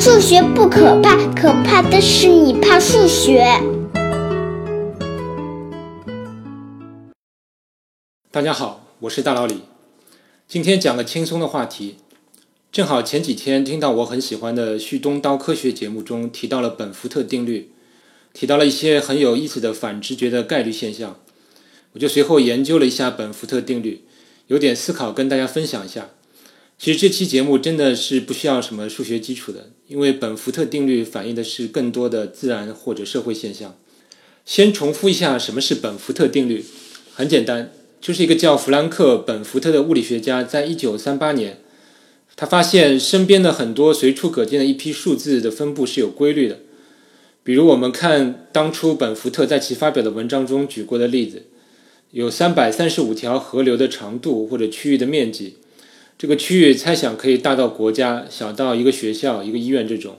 数学不可怕，可怕的是你怕数学。大家好，我是大老李。今天讲个轻松的话题。正好前几天听到我很喜欢的旭东刀科学节目中提到了本福特定律，提到了一些很有意思的反直觉的概率现象，我就随后研究了一下本福特定律，有点思考跟大家分享一下。其实这期节目真的是不需要什么数学基础的，因为本福特定律反映的是更多的自然或者社会现象。先重复一下什么是本福特定律，很简单，就是一个叫弗兰克·本福特的物理学家，在一九三八年。他发现身边的很多随处可见的一批数字的分布是有规律的，比如我们看当初本福特在其发表的文章中举过的例子，有三百三十五条河流的长度或者区域的面积，这个区域猜想可以大到国家，小到一个学校、一个医院这种，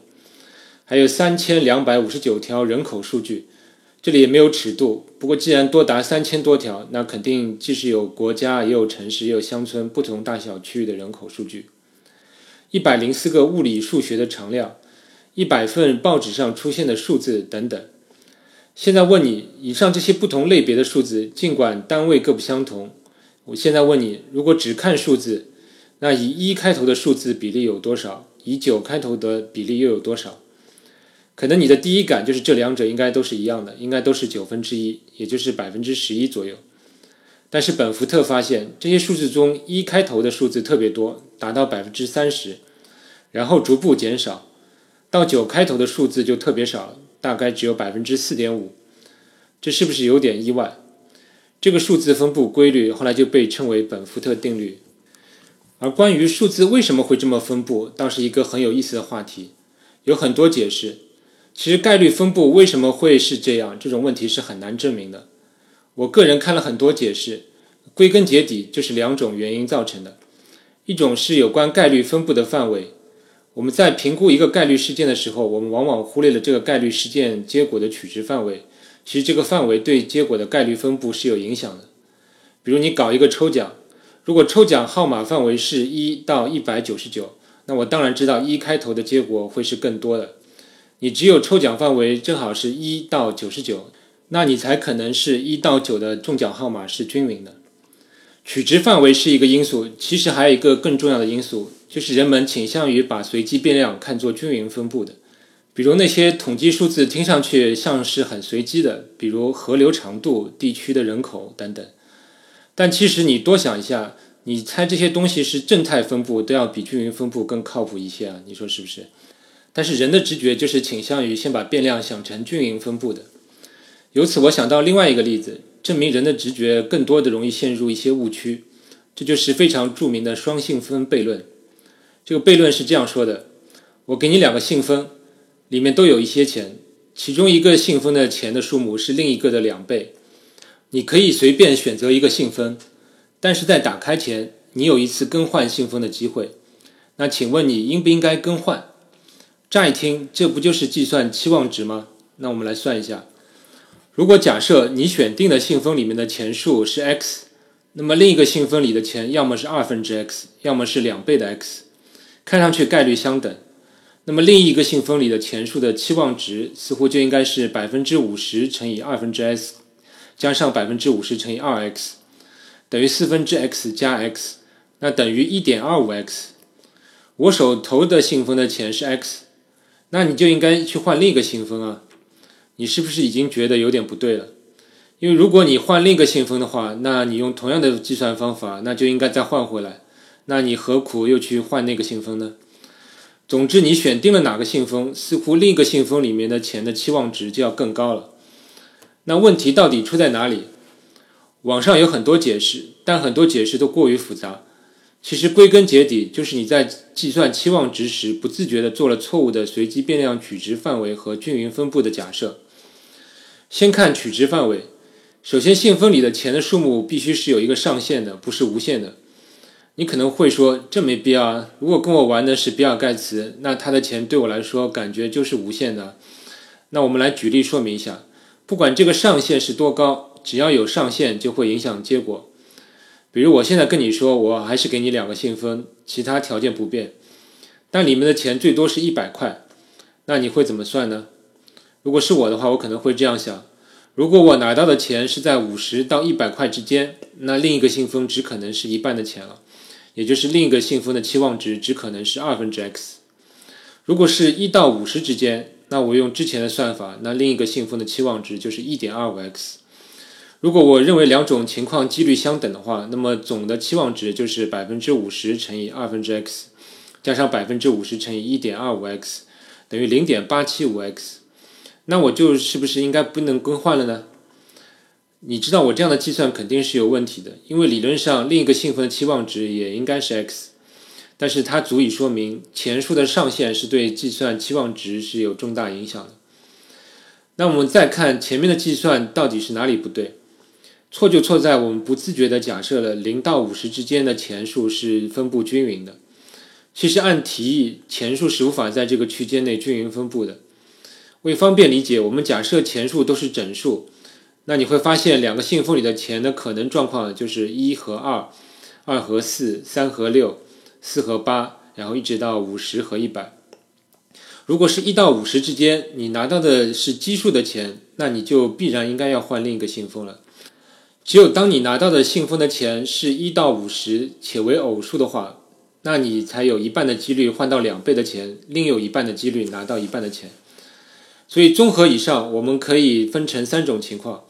还有三千两百五十九条人口数据，这里也没有尺度，不过既然多达三千多条，那肯定既是有国家，也有城市，也有乡村不同大小区域的人口数据。一百零四个物理数学的常量，一百份报纸上出现的数字等等。现在问你，以上这些不同类别的数字，尽管单位各不相同，我现在问你，如果只看数字，那以一开头的数字比例有多少？以九开头的比例又有多少？可能你的第一感就是这两者应该都是一样的，应该都是九分之一，也就是百分之十一左右。但是本福特发现，这些数字中一开头的数字特别多，达到百分之三十，然后逐步减少，到九开头的数字就特别少，大概只有百分之四点五。这是不是有点意外？这个数字分布规律后来就被称为本福特定律。而关于数字为什么会这么分布，倒是一个很有意思的话题，有很多解释。其实概率分布为什么会是这样，这种问题是很难证明的。我个人看了很多解释，归根结底就是两种原因造成的。一种是有关概率分布的范围，我们在评估一个概率事件的时候，我们往往忽略了这个概率事件结果的取值范围。其实这个范围对结果的概率分布是有影响的。比如你搞一个抽奖，如果抽奖号码范围是一到一百九十九，那我当然知道一开头的结果会是更多的。你只有抽奖范围正好是一到九十九。那你才可能是一到九的中奖号码是均匀的，取值范围是一个因素，其实还有一个更重要的因素，就是人们倾向于把随机变量看作均匀分布的。比如那些统计数字听上去像是很随机的，比如河流长度、地区的人口等等，但其实你多想一下，你猜这些东西是正态分布，都要比均匀分布更靠谱一些啊，你说是不是？但是人的直觉就是倾向于先把变量想成均匀分布的。由此，我想到另外一个例子，证明人的直觉更多的容易陷入一些误区。这就是非常著名的双信封悖论。这个悖论是这样说的：我给你两个信封，里面都有一些钱，其中一个信封的钱的数目是另一个的两倍。你可以随便选择一个信封，但是在打开前，你有一次更换信封的机会。那请问你应不应该更换？乍一听，这不就是计算期望值吗？那我们来算一下。如果假设你选定的信封里面的钱数是 x，那么另一个信封里的钱要么是二分之 x，要么是两倍的 x，看上去概率相等。那么另一个信封里的钱数的期望值似乎就应该是百分之五十乘以二分之 x 加上百分之五十乘以二 x，等于四分之 x 加 x，那等于一点二五 x。我手头的信封的钱是 x，那你就应该去换另一个信封啊。你是不是已经觉得有点不对了？因为如果你换另一个信封的话，那你用同样的计算方法，那就应该再换回来。那你何苦又去换那个信封呢？总之，你选定了哪个信封，似乎另一个信封里面的钱的期望值就要更高了。那问题到底出在哪里？网上有很多解释，但很多解释都过于复杂。其实归根结底，就是你在计算期望值时，不自觉地做了错误的随机变量取值范围和均匀分布的假设。先看取值范围。首先，信封里的钱的数目必须是有一个上限的，不是无限的。你可能会说，这没必要啊。如果跟我玩的是比尔盖茨，那他的钱对我来说感觉就是无限的。那我们来举例说明一下。不管这个上限是多高，只要有上限就会影响结果。比如我现在跟你说，我还是给你两个信封，其他条件不变，但里面的钱最多是一百块。那你会怎么算呢？如果是我的话，我可能会这样想：如果我拿到的钱是在五十到一百块之间，那另一个信封只可能是一半的钱了，也就是另一个信封的期望值只可能是二分之 x。如果是一到五十之间，那我用之前的算法，那另一个信封的期望值就是一点二五 x。如果我认为两种情况几率相等的话，那么总的期望值就是百分之五十乘以二分之 x，加上百分之五十乘以一点二五 x，等于零点八七五 x。那我就是不是应该不能更换了呢？你知道我这样的计算肯定是有问题的，因为理论上另一个信封的期望值也应该是 x，但是它足以说明前述的上限是对计算期望值是有重大影响的。那我们再看前面的计算到底是哪里不对？错就错在我们不自觉地假设了零到五十之间的钱数是分布均匀的。其实按题意，钱数是无法在这个区间内均匀分布的。为方便理解，我们假设钱数都是整数，那你会发现两个信封里的钱的可能状况就是一和二、二和四、三和六、四和八，然后一直到五十和一百。如果是一到五十之间，你拿到的是奇数的钱，那你就必然应该要换另一个信封了。只有当你拿到的信封的钱是一到五十且为偶数的话，那你才有一半的几率换到两倍的钱，另有一半的几率拿到一半的钱。所以综合以上，我们可以分成三种情况：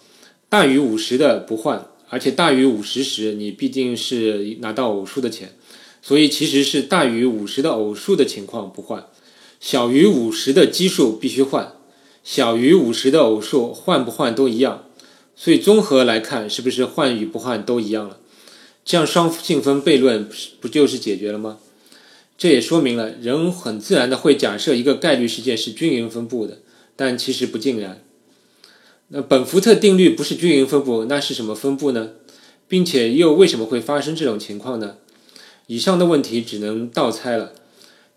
大于五十的不换，而且大于五十时你必定是拿到偶数的钱，所以其实是大于五十的偶数的情况不换；小于五十的奇数必须换；小于五十的偶数换不换都一样。所以综合来看，是不是换与不换都一样了？这样双信封悖论不就是解决了吗？这也说明了人很自然的会假设一个概率事件是均匀分布的，但其实不尽然。那本福特定律不是均匀分布，那是什么分布呢？并且又为什么会发生这种情况呢？以上的问题只能倒猜了。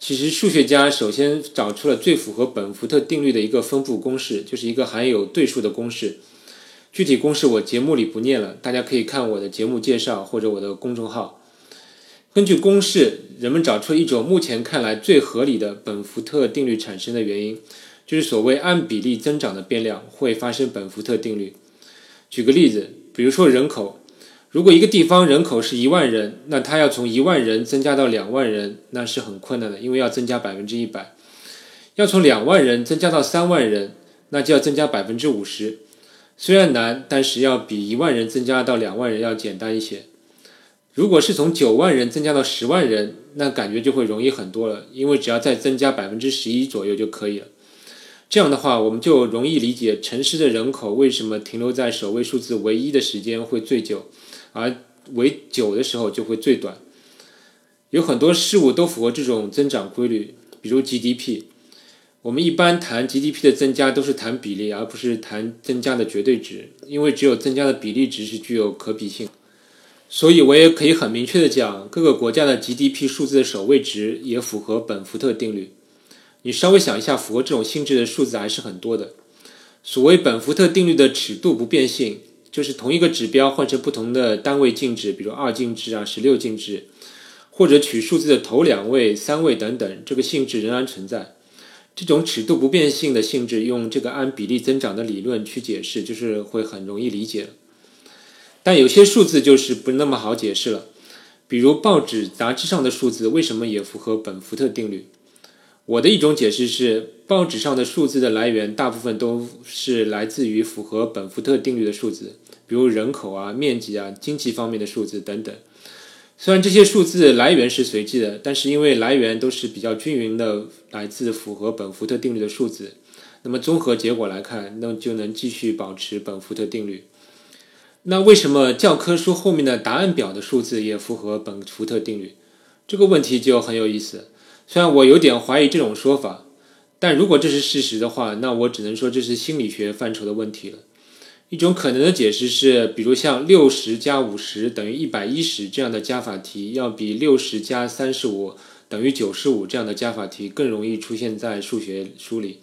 其实数学家首先找出了最符合本福特定律的一个分布公式，就是一个含有对数的公式。具体公式我节目里不念了，大家可以看我的节目介绍或者我的公众号。根据公式，人们找出了一种目前看来最合理的本福特定律产生的原因，就是所谓按比例增长的变量会发生本福特定律。举个例子，比如说人口，如果一个地方人口是一万人，那它要从一万人增加到两万人，那是很困难的，因为要增加百分之一百；要从两万人增加到三万人，那就要增加百分之五十。虽然难，但是要比一万人增加到两万人要简单一些。如果是从九万人增加到十万人，那感觉就会容易很多了，因为只要再增加百分之十一左右就可以了。这样的话，我们就容易理解城市的人口为什么停留在首位数字唯一的时间会最久，而为九的时候就会最短。有很多事物都符合这种增长规律，比如 GDP。我们一般谈 GDP 的增加都是谈比例，而不是谈增加的绝对值，因为只有增加的比例值是具有可比性。所以我也可以很明确的讲，各个国家的 GDP 数字的首位值也符合本福特定律。你稍微想一下，符合这种性质的数字还是很多的。所谓本福特定律的尺度不变性，就是同一个指标换成不同的单位进制，比如二进制啊、十六进制，或者取数字的头两位、三位等等，这个性质仍然存在。这种尺度不变性的性质，用这个按比例增长的理论去解释，就是会很容易理解了。但有些数字就是不那么好解释了，比如报纸、杂志上的数字为什么也符合本福特定律？我的一种解释是，报纸上的数字的来源大部分都是来自于符合本福特定律的数字，比如人口啊、面积啊、经济方面的数字等等。虽然这些数字来源是随机的，但是因为来源都是比较均匀的，来自符合本福特定律的数字，那么综合结果来看，那就能继续保持本福特定律。那为什么教科书后面的答案表的数字也符合本福特定律？这个问题就很有意思。虽然我有点怀疑这种说法，但如果这是事实的话，那我只能说这是心理学范畴的问题了。一种可能的解释是，比如像六十加五十等于一百一十这样的加法题，要比六十加三十五等于九十五这样的加法题更容易出现在数学书里。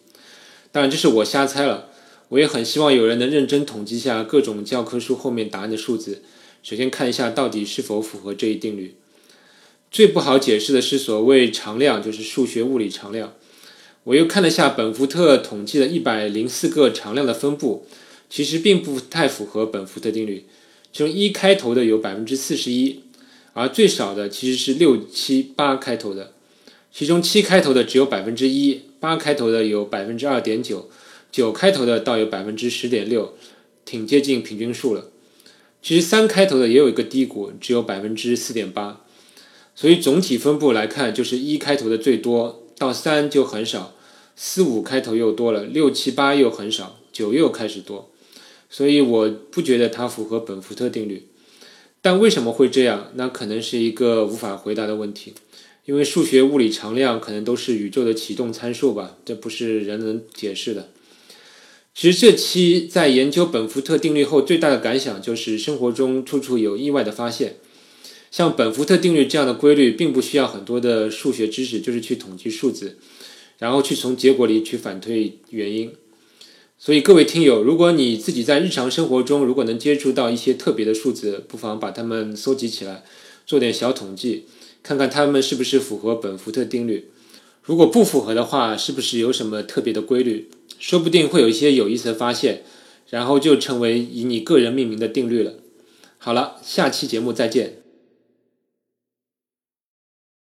当然，这是我瞎猜了。我也很希望有人能认真统计一下各种教科书后面答案的数字，首先看一下到底是否符合这一定律。最不好解释的是所谓常量，就是数学物理常量。我又看了下本福特统计的一百零四个常量的分布，其实并不太符合本福特定律。其中一开头的有百分之四十一，而最少的其实是六七八开头的，其中七开头的只有百分之一，八开头的有百分之二点九，九开头的倒有百分之十点六，挺接近平均数了。其实三开头的也有一个低谷，只有百分之四点八。所以总体分布来看，就是一开头的最多，到三就很少，四五开头又多了，六七八又很少，九又开始多。所以我不觉得它符合本福特定律，但为什么会这样？那可能是一个无法回答的问题，因为数学、物理常量可能都是宇宙的启动参数吧，这不是人能解释的。其实这期在研究本福特定律后，最大的感想就是生活中处处有意外的发现，像本福特定律这样的规律，并不需要很多的数学知识，就是去统计数字，然后去从结果里去反推原因。所以各位听友，如果你自己在日常生活中如果能接触到一些特别的数字，不妨把它们搜集起来，做点小统计，看看它们是不是符合本福特定律。如果不符合的话，是不是有什么特别的规律？说不定会有一些有意思的发现，然后就成为以你个人命名的定律了。好了，下期节目再见。